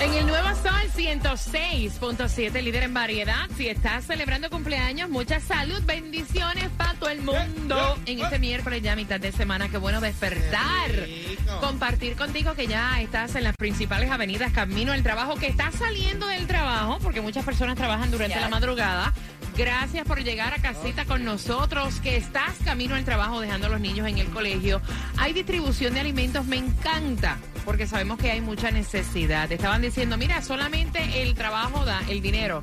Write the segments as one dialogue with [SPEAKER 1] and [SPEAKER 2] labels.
[SPEAKER 1] En el Nuevo Sol 106.7, líder en variedad. Si estás celebrando cumpleaños, mucha salud, bendiciones para todo el mundo. En este miércoles ya mitad de semana, qué bueno despertar. Compartir contigo que ya estás en las principales avenidas, camino al trabajo, que estás saliendo del trabajo, porque muchas personas trabajan durante la madrugada. Gracias por llegar a casita con nosotros, que estás camino al trabajo dejando a los niños en el colegio. Hay distribución de alimentos, me encanta, porque sabemos que hay mucha necesidad. Te estaban diciendo, mira, solamente el trabajo da el dinero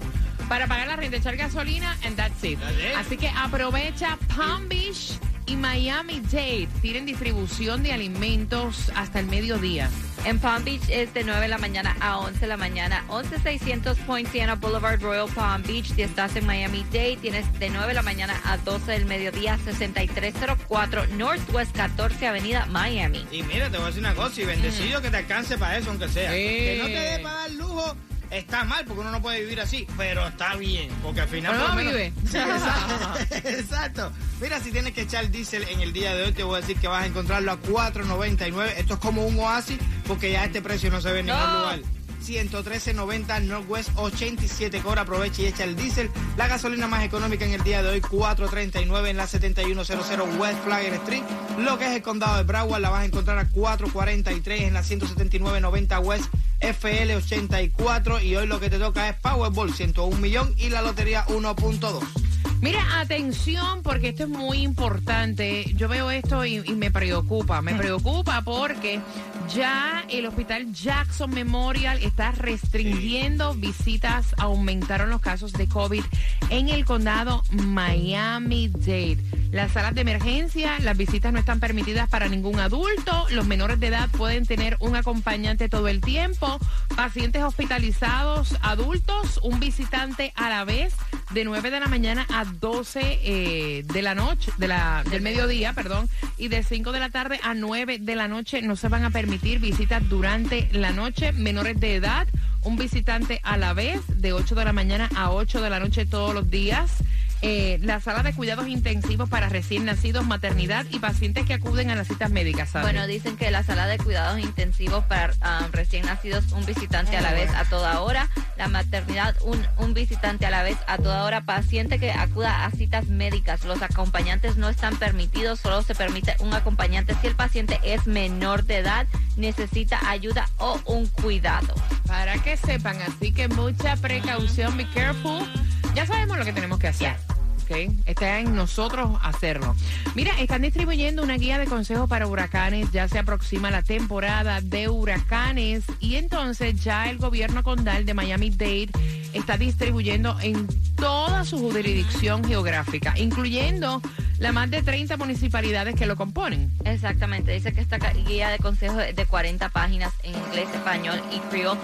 [SPEAKER 1] para pagar la renta, echar gasolina, and that's it. Así que aprovecha Palm Beach y Miami Dade. Tienen distribución de alimentos hasta el mediodía.
[SPEAKER 2] En Palm Beach es de 9 de la mañana a 11 de la mañana. 11600 Poinciana Boulevard, Royal Palm Beach. Si estás en Miami-Dade, tienes de 9 de la mañana a 12 del mediodía, 6304 Northwest 14 Avenida, Miami.
[SPEAKER 3] Y mira, te voy a decir una cosa, y bendecido que te alcance para eso, aunque sea. Que no te dé para dar lujo, está mal, porque uno no puede vivir así, pero está bien, porque al final...
[SPEAKER 1] Pero no
[SPEAKER 3] menos-
[SPEAKER 1] vive.
[SPEAKER 3] Sí, exacto, exacto. Mira, si tienes que echar diésel en el día de hoy, te voy a decir que vas a encontrarlo a 4.99. Esto es como un oasis, porque ya este precio no se ve en ningún
[SPEAKER 2] No.
[SPEAKER 3] lugar. 113.90 Northwest 87 Cora aprovecha y echa el diésel la gasolina más económica en el día de hoy 4.39 en la 7100 West Flagger Street lo que es el condado de Broward la vas a encontrar a 4.43 en la 179.90 West FL 84 y hoy lo que te toca es Powerball 101 millón y la lotería 1.2
[SPEAKER 1] Mira, atención, porque esto es muy importante. Yo veo esto y, y me preocupa. Me preocupa porque ya el hospital Jackson Memorial está restringiendo visitas. Aumentaron los casos de COVID en el condado Miami-Dade. Las salas de emergencia, las visitas no están permitidas para ningún adulto. Los menores de edad pueden tener un acompañante todo el tiempo. Pacientes hospitalizados, adultos, un visitante a la vez de 9 de la mañana a 12 eh, de la noche, de la, del mediodía, perdón, y de 5 de la tarde a 9 de la noche no se van a permitir visitas durante la noche. Menores de edad, un visitante a la vez de 8 de la mañana a 8 de la noche todos los días. Eh, la sala de cuidados intensivos para recién nacidos, maternidad y pacientes que acuden a las citas médicas.
[SPEAKER 2] Bueno, dicen que la sala de cuidados intensivos para ah, recién nacidos, un visitante a la vez a toda hora. La maternidad, un, un visitante a la vez a toda hora. Paciente que acuda a citas médicas. Los acompañantes no están permitidos, solo se permite un acompañante si el paciente es menor de edad, necesita ayuda o un cuidado.
[SPEAKER 1] Para que sepan, así que mucha precaución, be careful. Ya sabemos lo que tenemos que hacer. ¿ok? Está en nosotros hacerlo. Mira, están distribuyendo una guía de consejos para huracanes. Ya se aproxima la temporada de huracanes y entonces ya el gobierno condal de Miami-Dade está distribuyendo en toda su jurisdicción geográfica, incluyendo las más de 30 municipalidades que lo componen.
[SPEAKER 2] Exactamente, dice que esta guía de consejos es de 40 páginas en inglés, español y criol.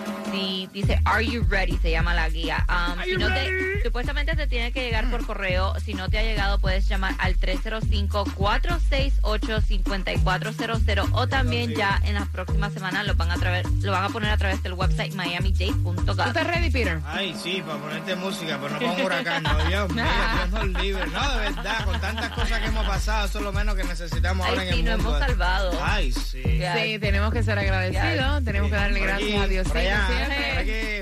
[SPEAKER 2] Dice, Are you ready? Se llama la guía. Um, si no te- supuestamente te tiene que llegar por correo. Si no te ha llegado, puedes llamar al 305-468-5400 o también ya en las próximas semanas lo van a, traver- lo van a poner a través del website
[SPEAKER 1] ¿Tú
[SPEAKER 2] miamidade.gov.
[SPEAKER 1] estás ready, Peter?
[SPEAKER 3] Ay, sí, para ponerte música, pero no con huracán, no, Dios mío, Dios nos libre. No, de verdad, con tantas cosas que hemos pasado, eso es lo menos que necesitamos ahora
[SPEAKER 2] Ay,
[SPEAKER 3] en
[SPEAKER 2] sí,
[SPEAKER 3] el
[SPEAKER 2] nos
[SPEAKER 3] mundo.
[SPEAKER 2] hemos salvado.
[SPEAKER 3] Ay, sí.
[SPEAKER 1] Sí, tenemos que ser agradecidos, tenemos que darle
[SPEAKER 3] Por
[SPEAKER 1] gracias a Dios.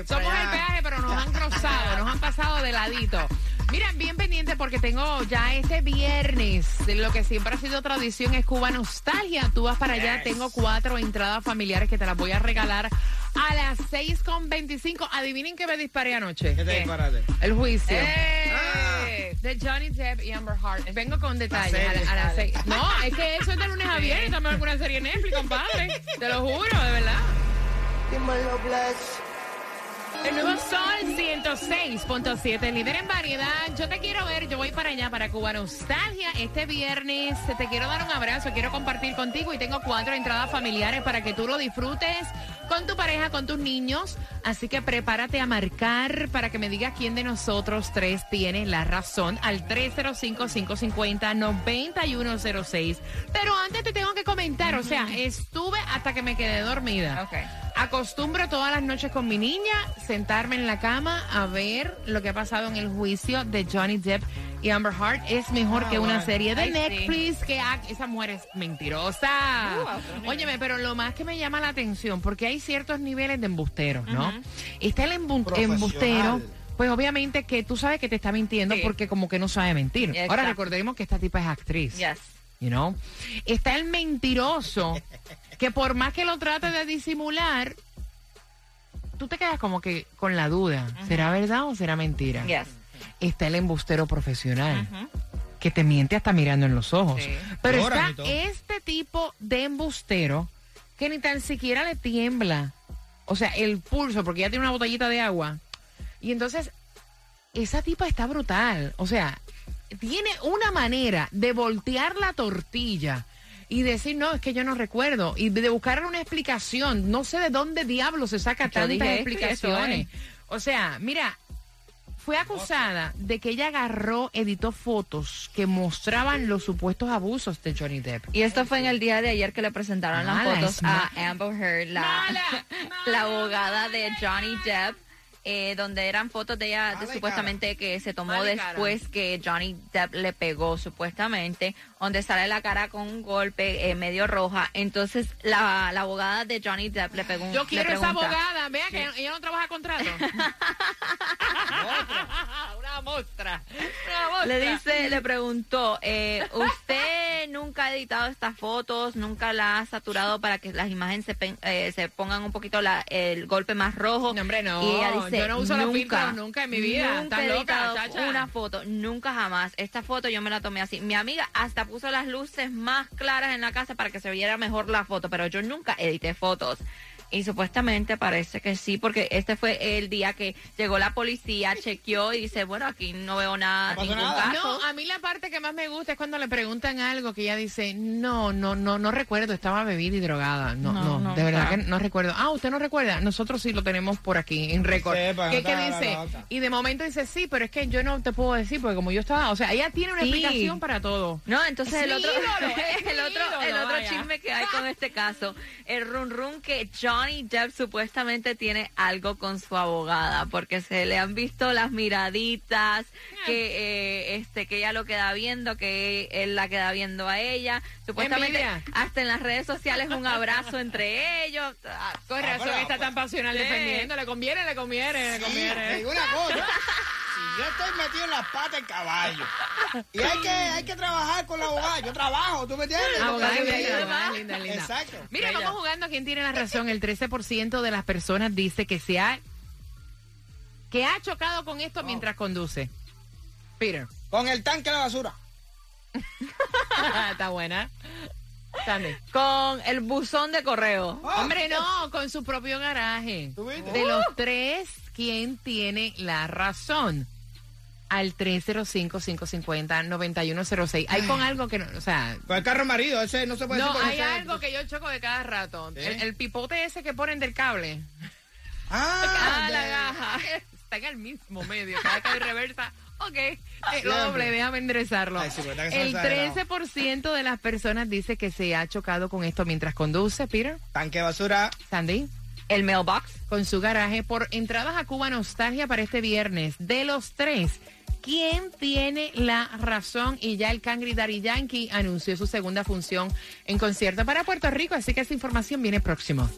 [SPEAKER 1] Somos el peaje, pero nos han cruzado, nos han pasado de ladito. Mira, bien pendiente porque tengo ya este viernes, lo que siempre ha sido tradición es Cuba Nostalgia. Tú vas para allá,
[SPEAKER 3] Yes.
[SPEAKER 1] tengo cuatro entradas familiares que te las voy a regalar a las 6.25. Adivinen qué me disparé anoche.
[SPEAKER 3] ¿Qué te disparate?
[SPEAKER 1] El juicio.
[SPEAKER 3] Ah.
[SPEAKER 1] De Johnny Depp y Amber Heart. Vengo con detalles a, la- a las
[SPEAKER 2] Dale.
[SPEAKER 1] seis. No, es que eso es de lunes a viernes. También alguna serie en Netflix, compadre. Te lo juro, de verdad. El nuevo Sol 106.7, líder en variedad. Yo te quiero ver, yo voy para allá, para Cuba Nostalgia. Este viernes te quiero dar un abrazo, quiero compartir contigo y tengo cuatro entradas familiares para que tú lo disfrutes con tu pareja, con tus niños. Así que prepárate a marcar para que me digas quién de nosotros tres tiene la razón al 305-550-9106. Pero antes te tengo que comentar, o sea, estuve hasta que me quedé dormida.
[SPEAKER 2] Ok.
[SPEAKER 1] Acostumbro todas las noches con mi niña sentarme en la cama a ver lo que ha pasado en el juicio de Johnny Depp y Amber Heard. Es mejor
[SPEAKER 3] Ah,
[SPEAKER 1] que una serie de. Netflix que esa mujer es mentirosa.
[SPEAKER 2] Uh,
[SPEAKER 1] Óyeme, pero lo más que me llama la atención, porque hay ciertos niveles de embusteros, ¿no? Está el embustero. Pues obviamente que tú sabes que te está mintiendo
[SPEAKER 2] Sí.
[SPEAKER 1] porque como que no sabe mentir.
[SPEAKER 2] Exacto.
[SPEAKER 1] Ahora recordemos que esta tipa es actriz.
[SPEAKER 2] Yes.
[SPEAKER 1] You know? Está el mentiroso que por más que lo trate de disimular, tú te quedas como que con la duda. ¿Será verdad o será mentira?
[SPEAKER 2] Yes.
[SPEAKER 1] Está el embustero profesional que te miente hasta mirando en los ojos.
[SPEAKER 2] Sí.
[SPEAKER 1] Pero está este tipo de embustero que ni tan siquiera le tiembla. O sea, el pulso, porque ya tiene una botellita de agua. Y entonces, esa tipa está brutal. O sea, tiene una manera de voltear la tortilla y decir, no, es que yo no recuerdo. Y de buscar una explicación. No sé de dónde diablo se saca
[SPEAKER 2] Yo
[SPEAKER 1] tantas
[SPEAKER 2] esto
[SPEAKER 1] explicaciones. O sea, mira, fue acusada de que ella agarró, editó fotos que mostraban los supuestos abusos de Johnny Depp.
[SPEAKER 2] Y esto fue en el día de ayer que le presentaron las fotos a Amber Heard, la,
[SPEAKER 1] Mala,
[SPEAKER 2] la abogada de Johnny Depp. Eh, donde eran fotos de ella de supuestamente que se tomó
[SPEAKER 1] Mala cara.
[SPEAKER 2] después que Johnny Depp le pegó supuestamente, donde sale la cara con un golpe eh, medio roja. Entonces la, la abogada de Johnny Depp le pegó un
[SPEAKER 1] Yo quiero esa abogada, vea que ella no trabaja contrato. mostra. Una mostra.
[SPEAKER 2] Le dice, le preguntó, eh, ¿usted nunca ha editado estas fotos? ¿Nunca la ha saturado para que las imágenes se, pen- eh, se pongan un poquito la, el golpe más rojo?
[SPEAKER 1] No, hombre, no.
[SPEAKER 2] Y ella dice,
[SPEAKER 1] Yo no uso los
[SPEAKER 2] nunca,
[SPEAKER 1] filtros nunca en mi vida.
[SPEAKER 2] Nunca
[SPEAKER 1] ¿Estás
[SPEAKER 2] he
[SPEAKER 1] loca, chacha?
[SPEAKER 2] una foto, nunca jamás. Esta foto yo me la tomé así. Mi amiga hasta puso las luces más claras en la casa para que se viera mejor la foto, pero yo nunca edité fotos. Y supuestamente parece que sí, porque este fue el día que llegó la policía, chequeó y dice, bueno, aquí no veo nada,
[SPEAKER 3] No
[SPEAKER 2] ningún
[SPEAKER 3] nada.
[SPEAKER 2] caso.
[SPEAKER 1] No, a mí la parte que más me gusta es cuando le preguntan algo que ella dice, no, no, no, no recuerdo, estaba bebida y drogada. No, no,
[SPEAKER 2] No, no,
[SPEAKER 1] de verdad
[SPEAKER 2] claro.
[SPEAKER 1] que no recuerdo. Ah, ¿usted no recuerda? Nosotros sí lo tenemos por aquí en récord.
[SPEAKER 3] Sepa,
[SPEAKER 1] ¿Qué,
[SPEAKER 3] no
[SPEAKER 1] qué dice? Y de momento dice, sí, pero es que yo no te puedo decir, porque como yo estaba, o sea, ella tiene una
[SPEAKER 2] Sí.
[SPEAKER 1] explicación para todo.
[SPEAKER 2] No, entonces
[SPEAKER 1] Es
[SPEAKER 2] el
[SPEAKER 1] mi
[SPEAKER 2] otro,
[SPEAKER 1] ídolo, es mi
[SPEAKER 2] el otro, el otro chisme que hay con este caso, el run run que Johnny Depp supuestamente tiene algo con su abogada, porque se le han visto las miraditas, que eh, este que ella lo queda viendo, que él la queda viendo a ella, supuestamente
[SPEAKER 1] Envidia.
[SPEAKER 2] hasta en las redes sociales un abrazo entre ellos. Ah,
[SPEAKER 1] Con
[SPEAKER 3] Ah,
[SPEAKER 1] razón
[SPEAKER 3] pero-
[SPEAKER 1] está tan pasional defendiendo. Le conviene, le conviene, le conviene.
[SPEAKER 3] una cosa. Yo estoy metido en las patas del caballo y hay que, hay que trabajar con la abogada, yo trabajo, ¿tú me entiendes?
[SPEAKER 1] Abogada linda, abogada linda, linda.
[SPEAKER 3] Exacto.
[SPEAKER 1] Mira,
[SPEAKER 2] Bella.
[SPEAKER 1] vamos jugando a quién tiene la razón. El 13% de las personas dice que se ha que ha chocado con esto mientras conduce. Peter.
[SPEAKER 3] Con el tanque de la basura.
[SPEAKER 1] Está buena. Sandy.
[SPEAKER 2] Con el buzón de correo.
[SPEAKER 3] Ah,
[SPEAKER 1] Hombre, no, con su propio garaje.
[SPEAKER 3] ¿Tú viste?
[SPEAKER 1] De los tres, ¿quién tiene la razón? Al 305-550-9106. Hay con algo que no, o sea,
[SPEAKER 3] Con el carro marido, ese no se puede
[SPEAKER 1] no,
[SPEAKER 3] decir.
[SPEAKER 1] hay
[SPEAKER 3] ese-
[SPEAKER 1] algo que yo choco de cada rato.
[SPEAKER 3] ¿Sí?
[SPEAKER 1] El, el pipote ese que ponen del cable.
[SPEAKER 3] Ah,
[SPEAKER 1] Ah, la gaja. Está en el mismo medio. Cada que hay reversa. Ok. Eh, lo doble, déjame enderezarlo.
[SPEAKER 3] Ay, sí, eso
[SPEAKER 1] el
[SPEAKER 3] no es exagerado.
[SPEAKER 1] 13% de las personas dice que se ha chocado con esto mientras conduce, Peter.
[SPEAKER 3] Tanque de basura.
[SPEAKER 1] Sandy.
[SPEAKER 2] El mailbox.
[SPEAKER 1] Con su garaje por entradas a Cuba Nostalgia para este viernes. De los tres, ¿quién tiene la razón? Y ya el Cangri Daddy Yankee anunció su segunda función en concierto para Puerto Rico, así que esa información viene próximo.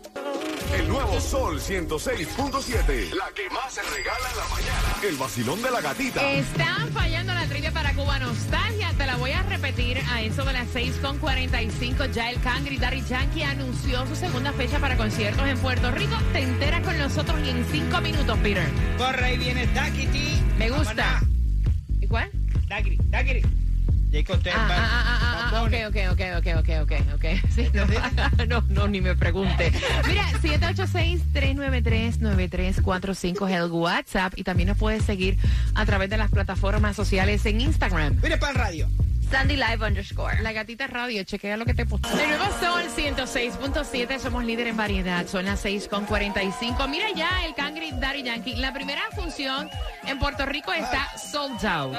[SPEAKER 4] El nuevo Sol 106.7. La que más se regala en la mañana. El vacilón de la gatita.
[SPEAKER 1] Están fallando la trivia para Cuba Nostalgia. Te la voy a repetir a eso de las 6.45. Ya el Cangri Daddy Yankee anunció su segunda fecha para conciertos en Puerto Rico. Te enteras con nosotros y en cinco minutos, Peter.
[SPEAKER 3] Corre y viene Daquiti.
[SPEAKER 1] Me gusta. ¿Y cuál?
[SPEAKER 3] Daquiti, Daquiti. Jacob
[SPEAKER 1] Ah,
[SPEAKER 3] Tempa.
[SPEAKER 1] ah, ah, ah, ah, ok, ok, ok, ok, ok, ok, ok. Sí, no, no, no, ni me pregunte. Mira, 786-393-9345 es el WhatsApp y también nos puedes seguir a través de las plataformas sociales en Instagram.
[SPEAKER 3] Mire para el radio.
[SPEAKER 2] Sandy Live underscore.
[SPEAKER 1] La gatita radio, chequea lo que te puso. De nuevo Sol 106.7, somos líder en variedad, son las 6.45. Mira ya el Cangri Daddy Yankee. La primera función en Puerto Rico está sold out.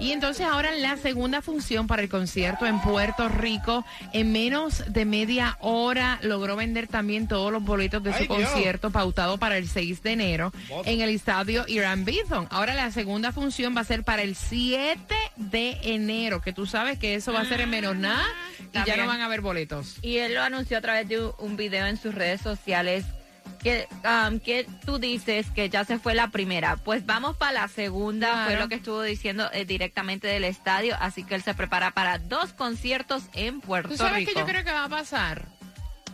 [SPEAKER 1] Y entonces ahora la segunda función para el concierto en Puerto Rico, en menos de media hora logró vender también todos los boletos de su
[SPEAKER 3] Ay, Dios.
[SPEAKER 1] concierto pautado para el 6 de enero en el estadio Irán Bithorn. Ahora la segunda función va a ser para el 7 de enero, que tú sabes que eso va a ser en menos nada y ya no van a haber boletos.
[SPEAKER 2] Y él lo anunció a través de un video en sus redes sociales. Que, um, que tú dices que ya se fue la primera. Pues vamos para la segunda,
[SPEAKER 1] Claro.
[SPEAKER 2] fue lo que estuvo diciendo eh, directamente del estadio. Así que él se prepara para dos conciertos en Puerto
[SPEAKER 1] ¿Tú sabes
[SPEAKER 2] Rico.
[SPEAKER 1] qué yo creo que va a pasar?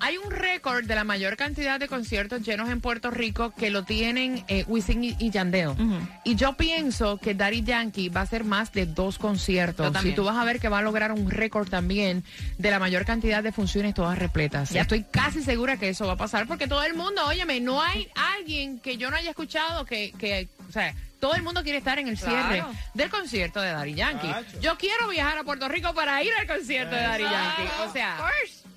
[SPEAKER 1] Hay un récord de la mayor cantidad de conciertos llenos en Puerto Rico que lo tienen eh, Wisin y, y Yandel.
[SPEAKER 2] Ujú.
[SPEAKER 1] Y yo pienso que Daddy Yankee va a hacer más de dos conciertos. Y tú vas a ver que va a lograr un récord también de la mayor cantidad de funciones todas repletas.
[SPEAKER 2] Yep.
[SPEAKER 1] Estoy casi segura que eso va a pasar porque todo el mundo, óyeme, no hay alguien que yo no haya escuchado que, que o sea, todo el mundo quiere estar en el cierre
[SPEAKER 2] Claro.
[SPEAKER 1] del concierto de Daddy Yankee. Yo quiero viajar a Puerto Rico para ir al concierto de Daddy Yankee. O sea,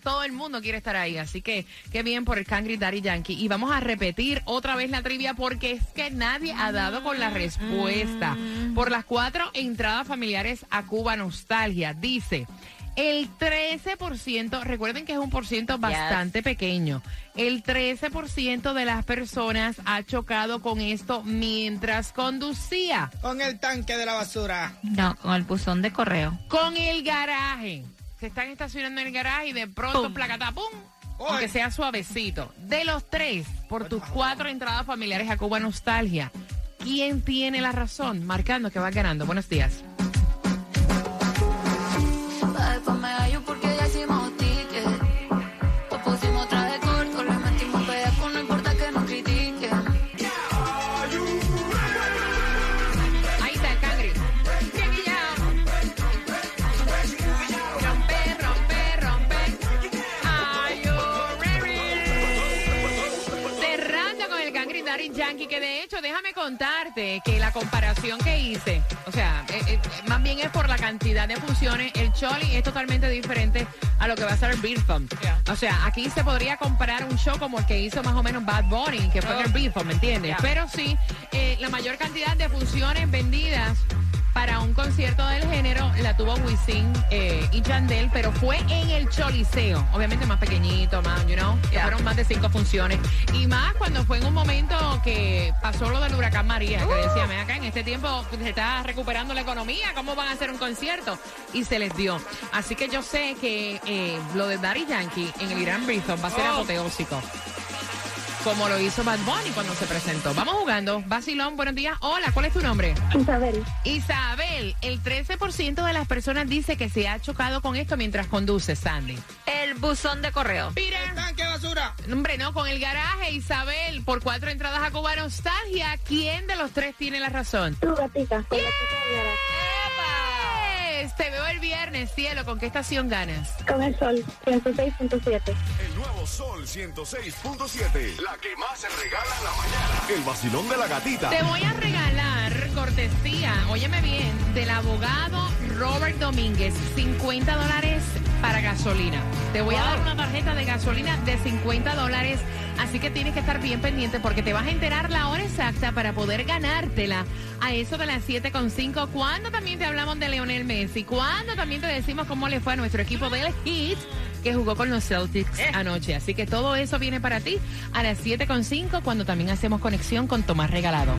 [SPEAKER 1] todo el mundo quiere estar ahí. Así que qué bien por el Cangri Daddy Yankee. Y vamos a repetir otra vez la trivia porque es que nadie ha dado con la respuesta. Por las cuatro entradas familiares a Cuba Nostalgia. Dice. El 13%, recuerden que es un por ciento bastante pequeño, el 13% de las personas ha chocado con esto mientras conducía.
[SPEAKER 3] Con el tanque de la basura.
[SPEAKER 2] No, con el buzón de correo.
[SPEAKER 1] Con el garaje. Se están estacionando en el garaje y de pronto
[SPEAKER 2] Pum.
[SPEAKER 1] placata, pum. Aunque sea suavecito. De los tres, por tus cuatro entradas familiares a Cuba Nostalgia, ¿quién tiene la razón? Marcando que va ganando. Buenos días. Contarte que la comparación que hice, o sea, eh, eh, más bien es por la cantidad de funciones. El Choli es totalmente diferente a lo que va a ser el Beer Fund.
[SPEAKER 2] Yeah.
[SPEAKER 1] O sea, aquí se podría comparar un show como el que hizo más o menos Bad Bunny, que fue en el Beer ¿me entiendes?
[SPEAKER 2] Yeah.
[SPEAKER 1] Pero sí, eh, la mayor cantidad de funciones vendidas para un concierto del género la tuvo Wisin eh, y Chandel, pero fue en el Choliseo, obviamente más pequeñito, más, you know, que
[SPEAKER 2] Yeah.
[SPEAKER 1] fueron más de cinco funciones. Y más cuando fue en un momento que pasó lo del huracán María, que decía, "Ven acá, en este tiempo se está recuperando la economía, ¿cómo van a hacer un concierto? Y se les dio. Así que yo sé que eh, lo de Daddy Yankee en el Irán Bristol va a ser
[SPEAKER 3] Oh.
[SPEAKER 1] apoteósico. Como lo hizo Bad Bunny cuando se presentó. Vamos jugando. Basilón, buenos días. Hola, ¿cuál es tu nombre?
[SPEAKER 5] Isabel,
[SPEAKER 1] Isabel, el 13% de las personas dice que se ha chocado con esto mientras conduce, Sandy.
[SPEAKER 2] El buzón de correo.
[SPEAKER 3] El
[SPEAKER 1] Peter,
[SPEAKER 3] tanque de basura.
[SPEAKER 1] hombre, no, con el garaje, Isabel, por cuatro entradas a Cuba Nostalgia, ¿quién de los tres tiene la razón?
[SPEAKER 5] tu gatita, con la
[SPEAKER 1] Te veo el viernes, cielo, ¿con qué estación ganas?
[SPEAKER 5] con el sol, 106.7.
[SPEAKER 4] El nuevo Sol 106.7. La que más se regala en la mañana. El vacilón de la gatita.
[SPEAKER 1] Te voy a regalar cortesía, óyeme bien, del abogado Robert Domínguez, 50 dólares para gasolina. Te voy a dar una tarjeta de gasolina de 50 dólares, así que tienes que estar bien pendiente porque te vas a enterar la hora exacta para poder ganártela a eso de las 7.5, cuando también te hablamos de Leonel Messi, cuando también te decimos cómo le fue a nuestro equipo del Heat que jugó con los Celtics anoche. Así que todo eso viene para ti a las 7.5 cuando también hacemos conexión con Tomás Regalado.